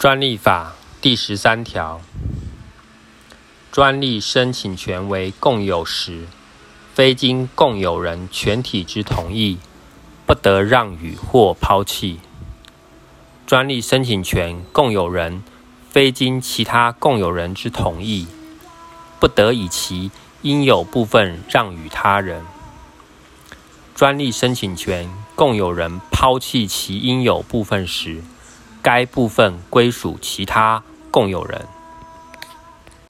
专利法第十三条，专利申请权为共有时，非经共有人全体之同意，不得让与或抛弃。专利申请权共有人非经其他共有人之同意，不得以其应有部分让与他人。专利申请权共有人抛弃其应有部分时，该部分归属其他共有人。